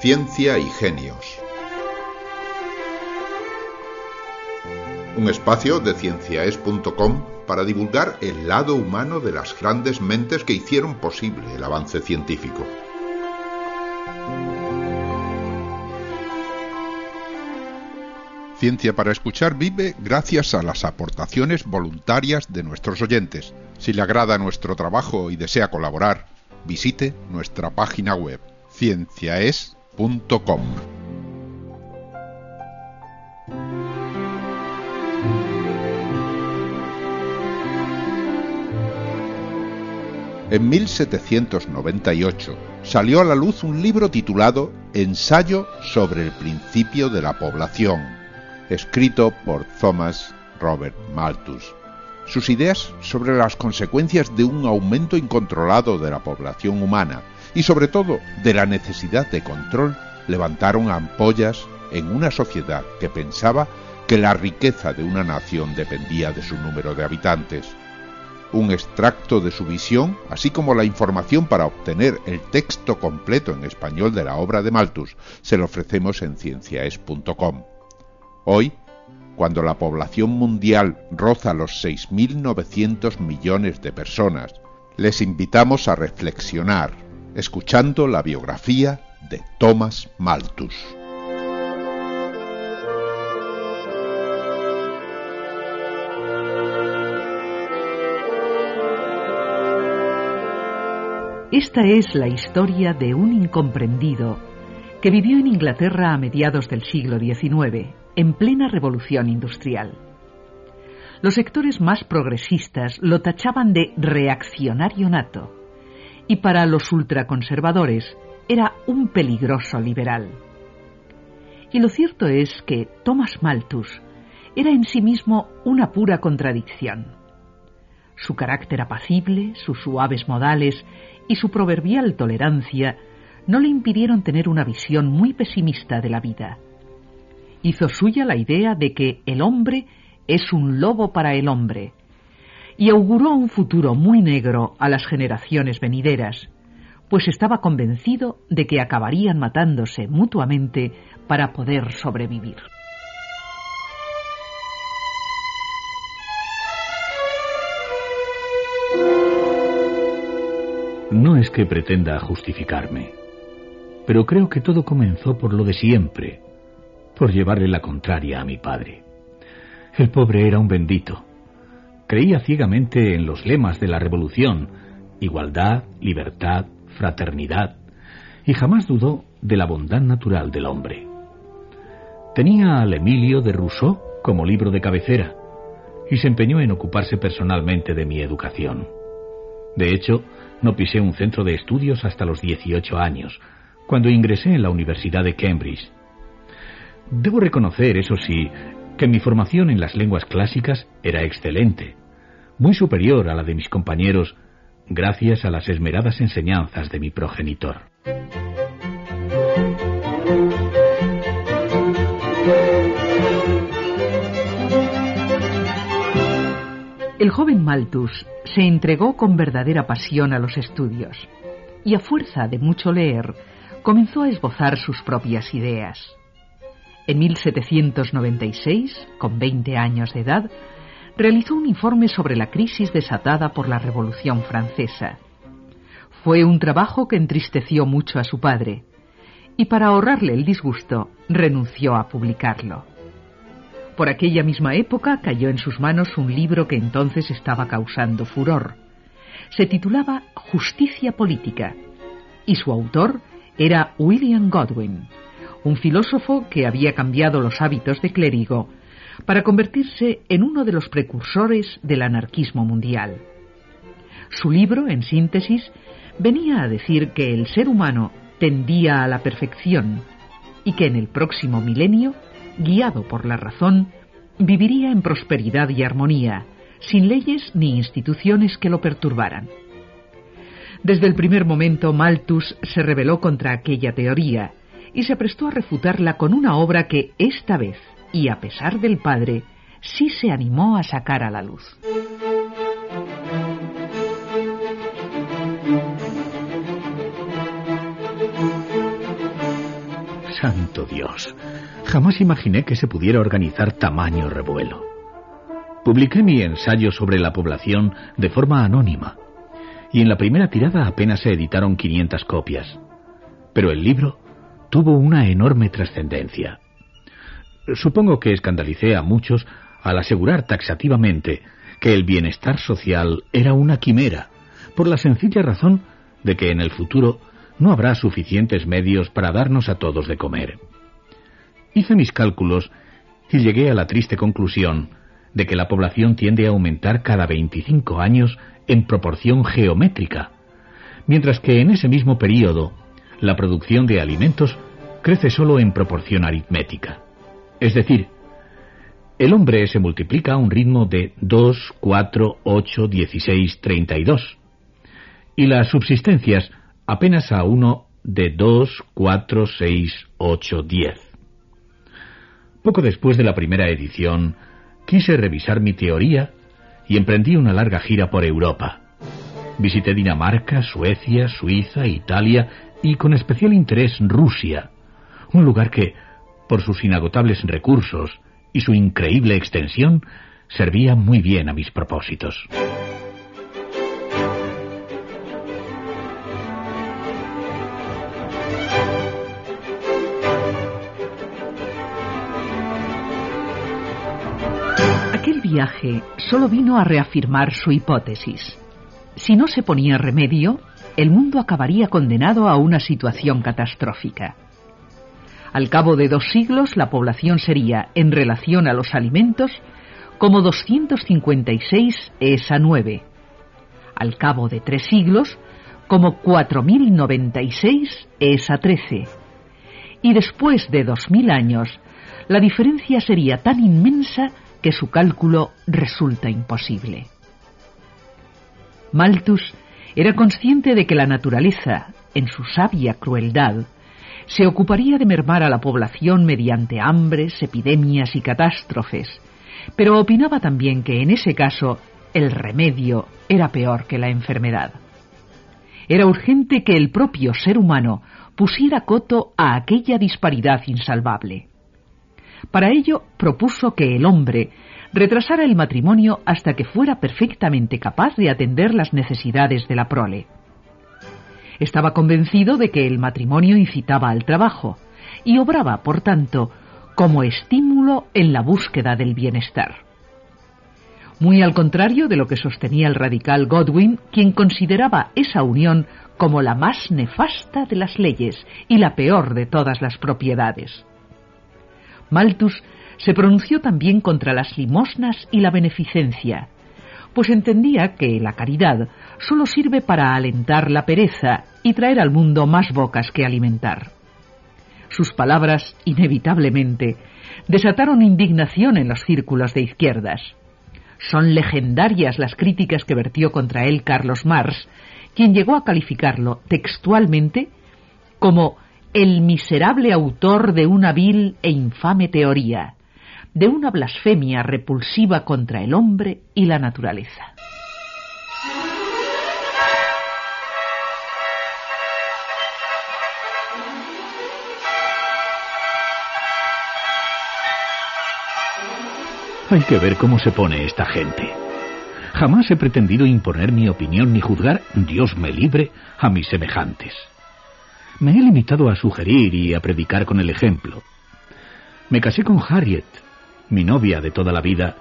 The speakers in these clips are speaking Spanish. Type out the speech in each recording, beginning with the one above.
Ciencia y Genios. Un espacio de cienciaes.com para divulgar el lado humano de las grandes mentes que hicieron posible el avance científico. Ciencia para Escuchar vive gracias a las aportaciones voluntarias de nuestros oyentes. Si le agrada nuestro trabajo y desea colaborar, visite nuestra página web cienciaes.com. En 1798 salió a la luz un libro titulado Ensayo sobre el principio de la población escrito por Thomas Robert Malthus. Sus ideas sobre las consecuencias de un aumento incontrolado de la población humana y sobre todo de la necesidad de control levantaron ampollas en una sociedad que pensaba que la riqueza de una nación dependía de su número de habitantes. Un extracto de su visión, así como la información para obtener el texto completo en español de la obra de Malthus, se lo ofrecemos en cienciaes.com. Hoy, cuando la población mundial roza los 6.900 millones de personas, les invitamos a reflexionar, escuchando la biografía de Thomas Malthus. Esta es la historia de un incomprendido que vivió en Inglaterra a mediados del siglo XIX en plena revolución industrial. Los sectores más progresistas lo tachaban de reaccionario nato y para los ultraconservadores era un peligroso liberal. Y lo cierto es que Thomas Malthus era en sí mismo una pura contradicción. Su carácter apacible, sus suaves modales y su proverbial tolerancia no le impidieron tener una visión muy pesimista de la vida hizo suya la idea de que el hombre es un lobo para el hombre y auguró un futuro muy negro a las generaciones venideras, pues estaba convencido de que acabarían matándose mutuamente para poder sobrevivir. No es que pretenda justificarme, pero creo que todo comenzó por lo de siempre, por llevarle la contraria a mi padre. El pobre era un bendito. Creía ciegamente en los lemas de la revolución, igualdad, libertad, fraternidad, y jamás dudó de la bondad natural del hombre. Tenía al Emilio de Rousseau como libro de cabecera, y se empeñó en ocuparse personalmente de mi educación. De hecho, no pisé un centro de estudios hasta los 18 años, cuando ingresé en la Universidad de Cambridge, Debo reconocer, eso sí, que mi formación en las lenguas clásicas era excelente, muy superior a la de mis compañeros, gracias a las esmeradas enseñanzas de mi progenitor. El joven Malthus se entregó con verdadera pasión a los estudios y a fuerza de mucho leer comenzó a esbozar sus propias ideas. En 1796, con 20 años de edad, realizó un informe sobre la crisis desatada por la Revolución Francesa. Fue un trabajo que entristeció mucho a su padre, y para ahorrarle el disgusto, renunció a publicarlo. Por aquella misma época cayó en sus manos un libro que entonces estaba causando furor. Se titulaba Justicia Política, y su autor era William Godwin un filósofo que había cambiado los hábitos de clérigo para convertirse en uno de los precursores del anarquismo mundial. Su libro, en síntesis, venía a decir que el ser humano tendía a la perfección y que en el próximo milenio, guiado por la razón, viviría en prosperidad y armonía, sin leyes ni instituciones que lo perturbaran. Desde el primer momento Malthus se rebeló contra aquella teoría y se prestó a refutarla con una obra que esta vez, y a pesar del padre, sí se animó a sacar a la luz. Santo Dios. Jamás imaginé que se pudiera organizar tamaño revuelo. Publiqué mi ensayo sobre la población de forma anónima, y en la primera tirada apenas se editaron 500 copias. Pero el libro tuvo una enorme trascendencia. Supongo que escandalicé a muchos al asegurar taxativamente que el bienestar social era una quimera, por la sencilla razón de que en el futuro no habrá suficientes medios para darnos a todos de comer. Hice mis cálculos y llegué a la triste conclusión de que la población tiende a aumentar cada 25 años en proporción geométrica, mientras que en ese mismo periodo la producción de alimentos crece solo en proporción aritmética. Es decir, el hombre se multiplica a un ritmo de 2, 4, 8, 16, 32, y las subsistencias apenas a uno de 2, 4, 6, 8, 10. Poco después de la primera edición, quise revisar mi teoría y emprendí una larga gira por Europa. Visité Dinamarca, Suecia, Suiza, Italia y con especial interés Rusia, un lugar que, por sus inagotables recursos y su increíble extensión, servía muy bien a mis propósitos. viaje solo vino a reafirmar su hipótesis. Si no se ponía remedio, el mundo acabaría condenado a una situación catastrófica. Al cabo de dos siglos, la población sería, en relación a los alimentos, como 256 es a 9. Al cabo de tres siglos, como 4.096 es a 13. Y después de 2.000 años, la diferencia sería tan inmensa que su cálculo resulta imposible. Malthus era consciente de que la naturaleza, en su sabia crueldad, se ocuparía de mermar a la población mediante hambres, epidemias y catástrofes, pero opinaba también que en ese caso el remedio era peor que la enfermedad. Era urgente que el propio ser humano pusiera coto a aquella disparidad insalvable. Para ello propuso que el hombre retrasara el matrimonio hasta que fuera perfectamente capaz de atender las necesidades de la prole. Estaba convencido de que el matrimonio incitaba al trabajo y obraba, por tanto, como estímulo en la búsqueda del bienestar. Muy al contrario de lo que sostenía el radical Godwin, quien consideraba esa unión como la más nefasta de las leyes y la peor de todas las propiedades. Malthus se pronunció también contra las limosnas y la beneficencia, pues entendía que la caridad sólo sirve para alentar la pereza y traer al mundo más bocas que alimentar. Sus palabras, inevitablemente, desataron indignación en los círculos de izquierdas. Son legendarias las críticas que vertió contra él Carlos Marx, quien llegó a calificarlo textualmente como el miserable autor de una vil e infame teoría, de una blasfemia repulsiva contra el hombre y la naturaleza. Hay que ver cómo se pone esta gente. Jamás he pretendido imponer mi opinión ni juzgar, Dios me libre, a mis semejantes. Me he limitado a sugerir y a predicar con el ejemplo. Me casé con Harriet, mi novia de toda la vida,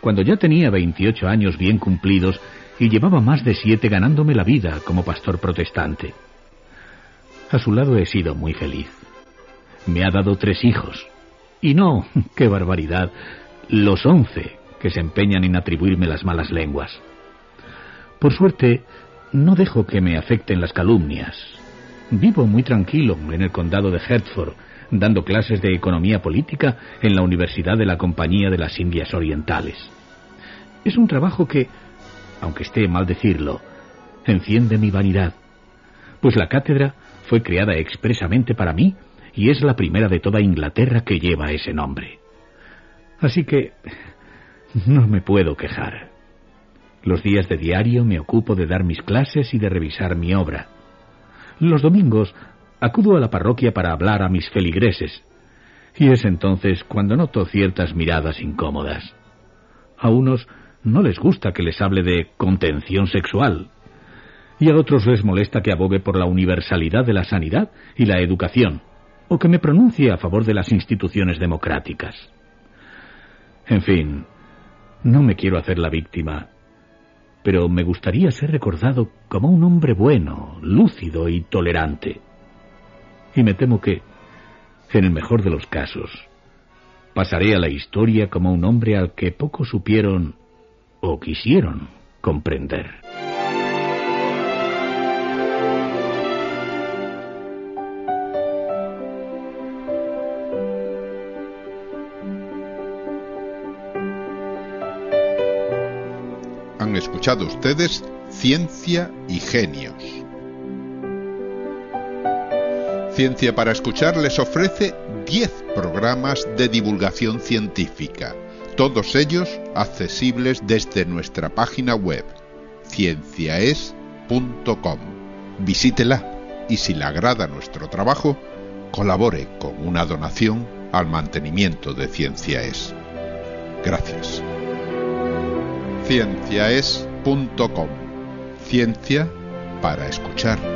cuando ya tenía 28 años bien cumplidos y llevaba más de siete ganándome la vida como pastor protestante. A su lado he sido muy feliz. Me ha dado tres hijos. Y no, qué barbaridad, los once que se empeñan en atribuirme las malas lenguas. Por suerte, no dejo que me afecten las calumnias, Vivo muy tranquilo en el condado de Hertford, dando clases de economía política en la Universidad de la Compañía de las Indias Orientales. Es un trabajo que, aunque esté mal decirlo, enciende mi vanidad, pues la cátedra fue creada expresamente para mí y es la primera de toda Inglaterra que lleva ese nombre. Así que no me puedo quejar. Los días de diario me ocupo de dar mis clases y de revisar mi obra. Los domingos acudo a la parroquia para hablar a mis feligreses, y es entonces cuando noto ciertas miradas incómodas. A unos no les gusta que les hable de contención sexual, y a otros les molesta que abogue por la universalidad de la sanidad y la educación, o que me pronuncie a favor de las instituciones democráticas. En fin, no me quiero hacer la víctima, pero me gustaría ser recordado como un hombre bueno, lúcido y tolerante. Y me temo que, en el mejor de los casos, pasaré a la historia como un hombre al que poco supieron o quisieron comprender. Han escuchado ustedes Ciencia y Genios. Ciencia para Escuchar les ofrece 10 programas de divulgación científica, todos ellos accesibles desde nuestra página web cienciaes.com. Visítela y si le agrada nuestro trabajo, colabore con una donación al mantenimiento de Cienciaes. Gracias. Cienciaes.com. Ciencia para escuchar.